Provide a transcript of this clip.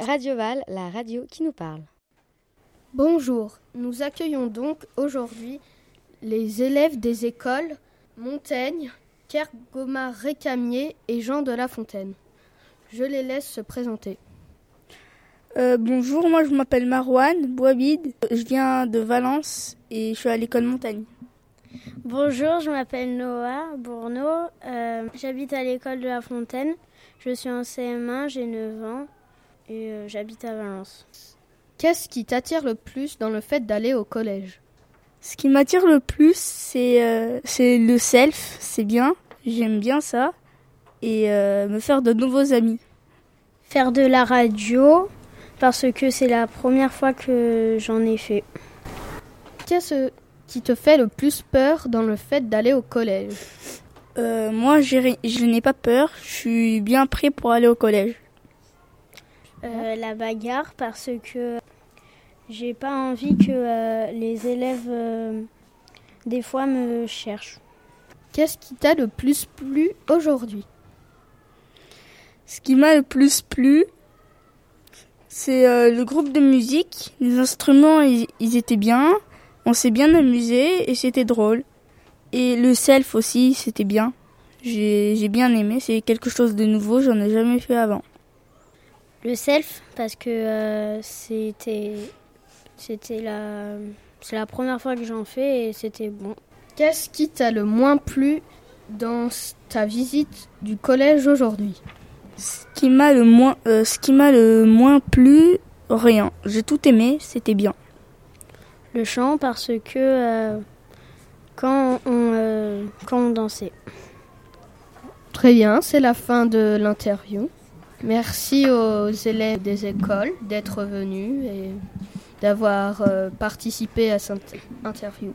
Radio Val, la radio qui nous parle. Bonjour, nous accueillons donc aujourd'hui les élèves des écoles Montaigne, Kergomar Récamier et Jean de La Fontaine. Je les laisse se présenter. Euh, bonjour, moi je m'appelle Marouane Bouabid, je viens de Valence et je suis à l'école Montagne. Bonjour, je m'appelle Noah Bourneau, euh, j'habite à l'école de La Fontaine, je suis en CM1, j'ai 9 ans et euh, j'habite à Valence. Qu'est-ce qui t'attire le plus dans le fait d'aller au collège? Ce qui m'attire le plus, c'est euh, c'est le self, c'est bien, j'aime bien ça, et euh, me faire de nouveaux amis. Faire de la radio parce que c'est la première fois que j'en ai fait. Qu'est-ce qui te fait le plus peur dans le fait d'aller au collège Euh, moi, j'ai- je n'ai pas peur, je suis bien prêt pour aller au collège. Euh, la bagarre parce que j'ai pas envie que euh, les élèves euh, des fois me cherchent. Qu'est-ce qui t'a le plus plu aujourd'hui Ce qui m'a le plus plu, c'est euh, le groupe de musique. Les instruments, ils, ils étaient bien. On s'est bien amusé et c'était drôle. Et le self aussi, c'était bien. J'ai j'ai bien aimé. C'est quelque chose de nouveau. J'en ai jamais fait avant. Le self parce que euh, c'était c'était la c'est la première fois que j'en fais et c'était bon. Qu'est-ce qui t'a le moins plu dans ta visite du collège aujourd'hui? Ce qui m'a le moins, euh, ce qui m'a le moins plu, rien. J'ai tout aimé. C'était bien. Le chant parce que euh, quand on euh, quand on dansait. Très bien, c'est la fin de l'interview. Merci aux élèves des écoles d'être venus et d'avoir euh, participé à cette interview.